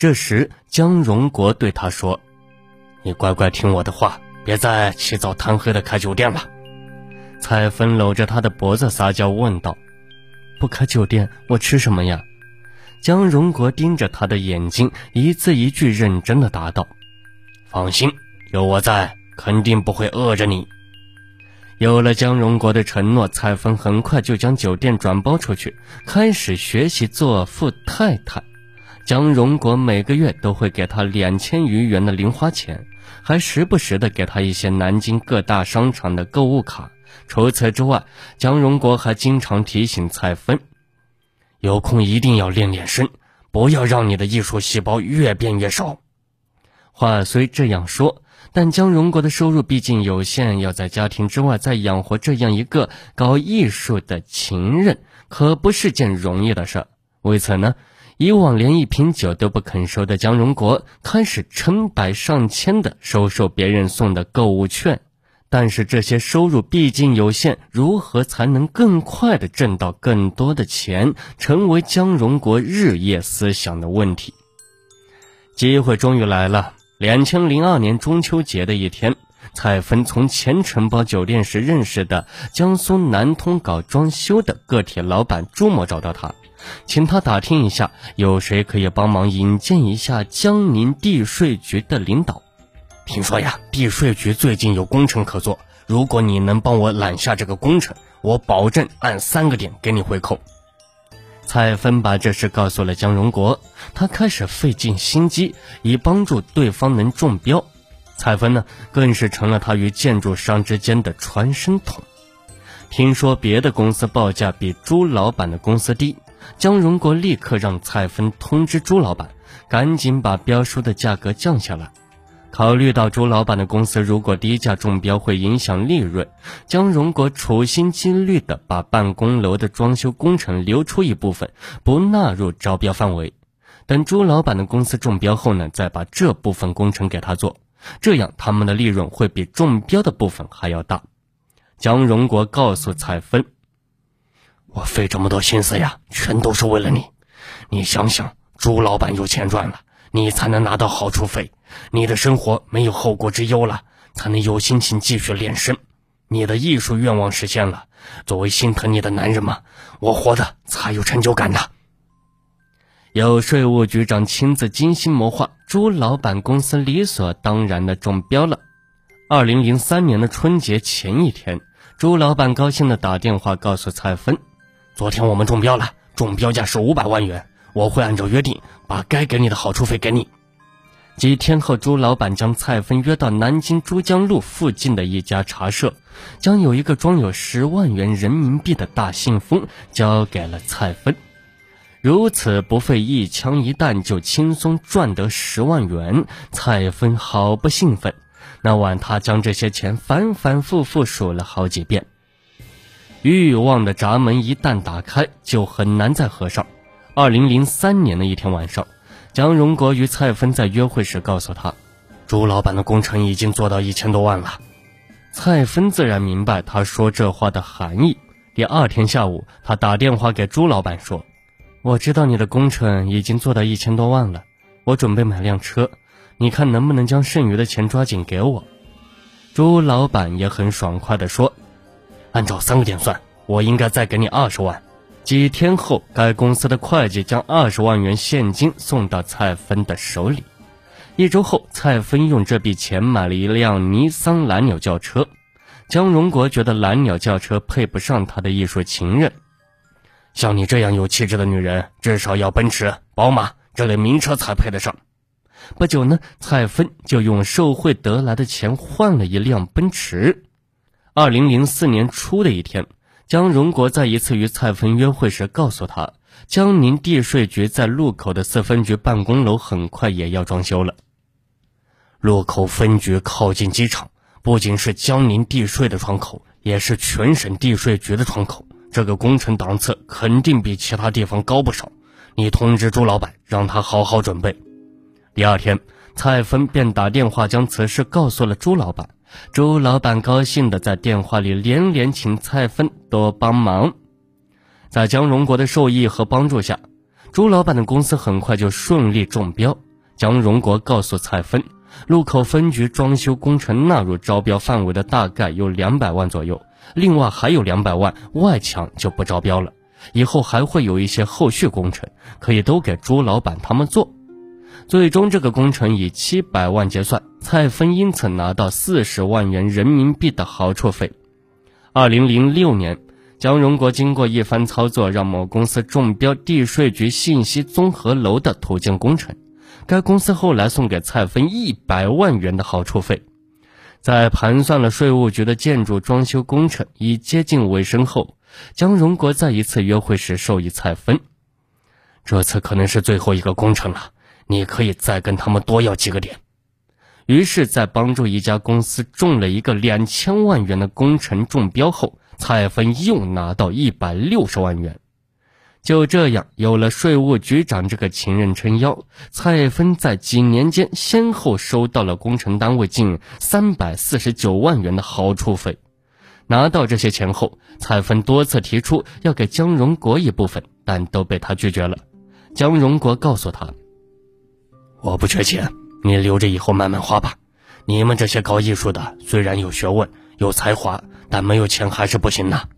这时，江荣国对他说：“你乖乖听我的话，别再起早贪黑的开酒店了。”蔡芬搂着他的脖子撒娇问道：“不开酒店，我吃什么呀？”江荣国盯着他的眼睛，一字一句认真的答道：“放心，有我在，肯定不会饿着你。”有了江荣国的承诺，蔡芬很快就将酒店转包出去，开始学习做富太太。江荣国每个月都会给他两千余元的零花钱，还时不时的给他一些南京各大商场的购物卡。除此之外，江荣国还经常提醒蔡芬。有空一定要练练身，不要让你的艺术细胞越变越少。话虽这样说，但江荣国的收入毕竟有限，要在家庭之外再养活这样一个搞艺术的情人，可不是件容易的事。为此呢，以往连一瓶酒都不肯收的江荣国，开始成百上千的收受别人送的购物券。但是这些收入毕竟有限，如何才能更快的挣到更多的钱，成为江荣国日夜思想的问题。机会终于来了，两千零二年中秋节的一天，蔡芬从前承包酒店时认识的江苏南通搞装修的个体老板朱某找到他，请他打听一下有谁可以帮忙引荐一下江宁地税局的领导。听说呀，地税局最近有工程可做，如果你能帮我揽下这个工程，我保证按三个点给你回扣。蔡芬把这事告诉了江荣国，他开始费尽心机以帮助对方能中标。蔡芬呢，更是成了他与建筑商之间的传声筒。听说别的公司报价比朱老板的公司低，江荣国立刻让蔡芬通知朱老板，赶紧把标书的价格降下来。考虑到朱老板的公司如果低价中标会影响利润，江荣国处心积虑地把办公楼的装修工程留出一部分，不纳入招标范围。等朱老板的公司中标后呢，再把这部分工程给他做，这样他们的利润会比中标的部分还要大。江荣国告诉蔡芬：“我费这么多心思呀，全都是为了你。你想想，朱老板有钱赚了。”你才能拿到好处费，你的生活没有后顾之忧了，才能有心情继续练身。你的艺术愿望实现了，作为心疼你的男人嘛，我活的才有成就感呢。有税务局长亲自精心谋划，朱老板公司理所当然的中标了。二零零三年的春节前一天，朱老板高兴的打电话告诉蔡芬：“昨天我们中标了，中标价是五百万元。”我会按照约定把该给你的好处费给你。几天后，朱老板将蔡芬约到南京珠江路附近的一家茶社，将有一个装有十万元人民币的大信封交给了蔡芬。如此不费一枪一弹就轻松赚得十万元，蔡芬好不兴奋。那晚，他将这些钱反反复复数了好几遍。欲望的闸门一旦打开，就很难再合上。二零零三年的一天晚上，江荣国与蔡芬在约会时告诉他，朱老板的工程已经做到一千多万了。蔡芬自然明白他说这话的含义。第二天下午，他打电话给朱老板说：“我知道你的工程已经做到一千多万了，我准备买辆车，你看能不能将剩余的钱抓紧给我？”朱老板也很爽快地说：“按照三个点算，我应该再给你二十万。”几天后，该公司的会计将二十万元现金送到蔡芬的手里。一周后，蔡芬用这笔钱买了一辆尼桑蓝鸟轿车。江荣国觉得蓝鸟轿车配不上他的艺术情人，像你这样有气质的女人，至少要奔驰、宝马这类名车才配得上。不久呢，蔡芬就用受贿得来的钱换了一辆奔驰。二零零四年初的一天。江荣国在一次与蔡芬约会时告诉他，江宁地税局在路口的四分局办公楼很快也要装修了。路口分局靠近机场，不仅是江宁地税的窗口，也是全省地税局的窗口。这个工程档次肯定比其他地方高不少。你通知朱老板，让他好好准备。第二天，蔡芬便打电话将此事告诉了朱老板。朱老板高兴地在电话里连连请蔡芬多帮忙。在江荣国的授意和帮助下，朱老板的公司很快就顺利中标。江荣国告诉蔡芬，路口分局装修工程纳入招标范围的大概有两百万左右，另外还有两百万外墙就不招标了。以后还会有一些后续工程，可以都给朱老板他们做。最终这个工程以七百万结算，蔡芬因此拿到四十万元人民币的好处费。二零零六年，江荣国经过一番操作，让某公司中标地税局信息综合楼的土建工程。该公司后来送给蔡芬一百万元的好处费。在盘算了税务局的建筑装修工程已接近尾声后。江荣国在一次约会时授意蔡芬：“这次可能是最后一个工程了，你可以再跟他们多要几个点。”于是，在帮助一家公司中了一个两千万元的工程中标后，蔡芬又拿到一百六十万元。就这样，有了税务局长这个情人撑腰，蔡芬在几年间先后收到了工程单位近三百四十九万元的好处费。拿到这些钱后，蔡芬多次提出要给江荣国一部分，但都被他拒绝了。江荣国告诉他：“我不缺钱，你留着以后慢慢花吧。你们这些搞艺术的，虽然有学问、有才华，但没有钱还是不行的。”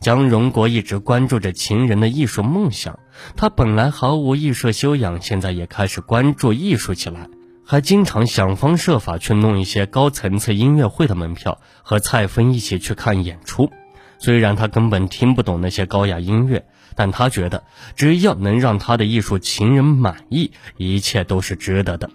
江荣国一直关注着情人的艺术梦想，他本来毫无艺术修养，现在也开始关注艺术起来。还经常想方设法去弄一些高层次音乐会的门票，和蔡芬一起去看演出。虽然他根本听不懂那些高雅音乐，但他觉得只要能让他的艺术情人满意，一切都是值得的。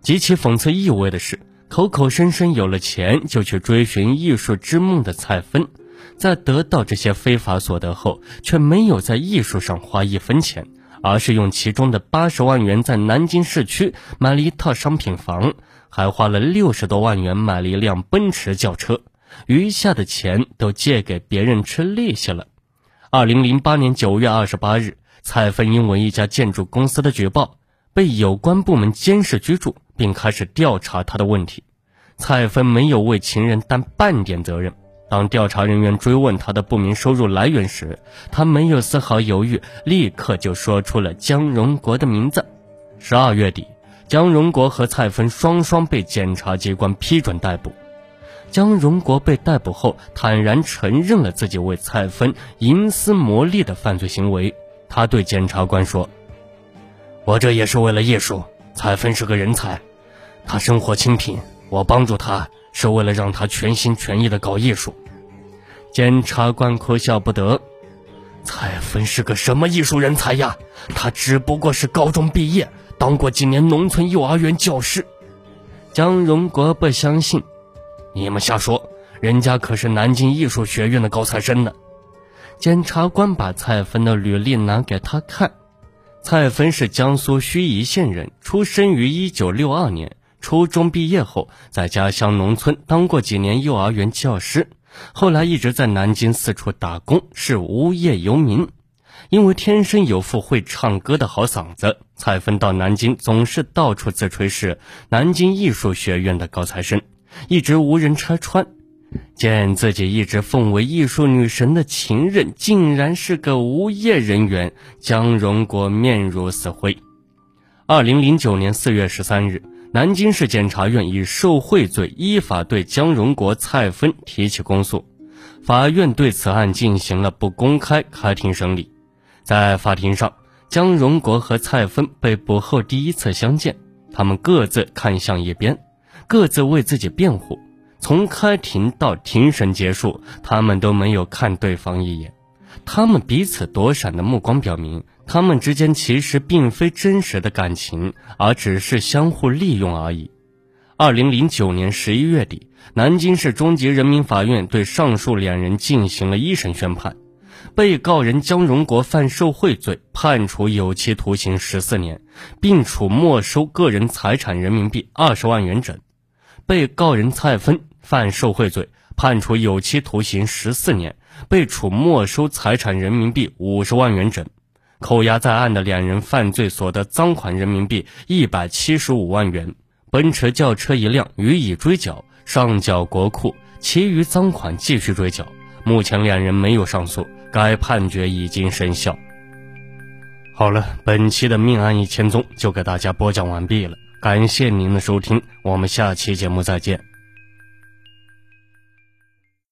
极其讽刺意味的是，口口声声有了钱就去追寻艺术之梦的蔡芬，在得到这些非法所得后，却没有在艺术上花一分钱。而是用其中的八十万元在南京市区买了一套商品房，还花了六十多万元买了一辆奔驰轿车，余下的钱都借给别人吃利息了。二零零八年九月二十八日，蔡芬因为一家建筑公司的举报，被有关部门监视居住，并开始调查他的问题。蔡芬没有为情人担半点责任。当调查人员追问他的不明收入来源时，他没有丝毫犹豫，立刻就说出了江荣国的名字。十二月底，江荣国和蔡芬双双被检察机关批准逮捕。江荣国被逮捕后，坦然承认了自己为蔡芬营私牟利的犯罪行为。他对检察官说：“我这也是为了艺术。蔡芬是个人才，他生活清贫，我帮助他。”是为了让他全心全意的搞艺术，检察官哭笑不得。蔡芬是个什么艺术人才呀？他只不过是高中毕业，当过几年农村幼儿园教师。江荣国不相信，你们瞎说，人家可是南京艺术学院的高材生呢。检察官把蔡芬的履历拿给他看，蔡芬是江苏盱眙县人，出生于一九六二年。初中毕业后，在家乡农村当过几年幼儿园教师，后来一直在南京四处打工，是无业游民。因为天生有副会唱歌的好嗓子，蔡芬到南京总是到处自吹是南京艺术学院的高材生，一直无人拆穿。见自己一直奉为艺术女神的情人，竟然是个无业人员，江荣国面如死灰。二零零九年四月十三日。南京市检察院以受贿罪依法对江荣国、蔡芬提起公诉，法院对此案进行了不公开开庭审理。在法庭上，江荣国和蔡芬被捕后第一次相见，他们各自看向一边，各自为自己辩护。从开庭到庭审结束，他们都没有看对方一眼。他们彼此躲闪的目光表明。他们之间其实并非真实的感情，而只是相互利用而已。二零零九年十一月底，南京市中级人民法院对上述两人进行了一审宣判，被告人江荣国犯受贿罪，判处有期徒刑十四年，并处没收个人财产人民币二十万元整；被告人蔡芬犯受贿罪，判处有期徒刑十四年，被处没收财产人民币五十万元整。扣押在案的两人犯罪所得赃款人民币一百七十五万元，奔驰轿车一辆予以追缴，上缴国库，其余赃款继续追缴。目前两人没有上诉，该判决已经生效。好了，本期的命案一千宗就给大家播讲完毕了，感谢您的收听，我们下期节目再见。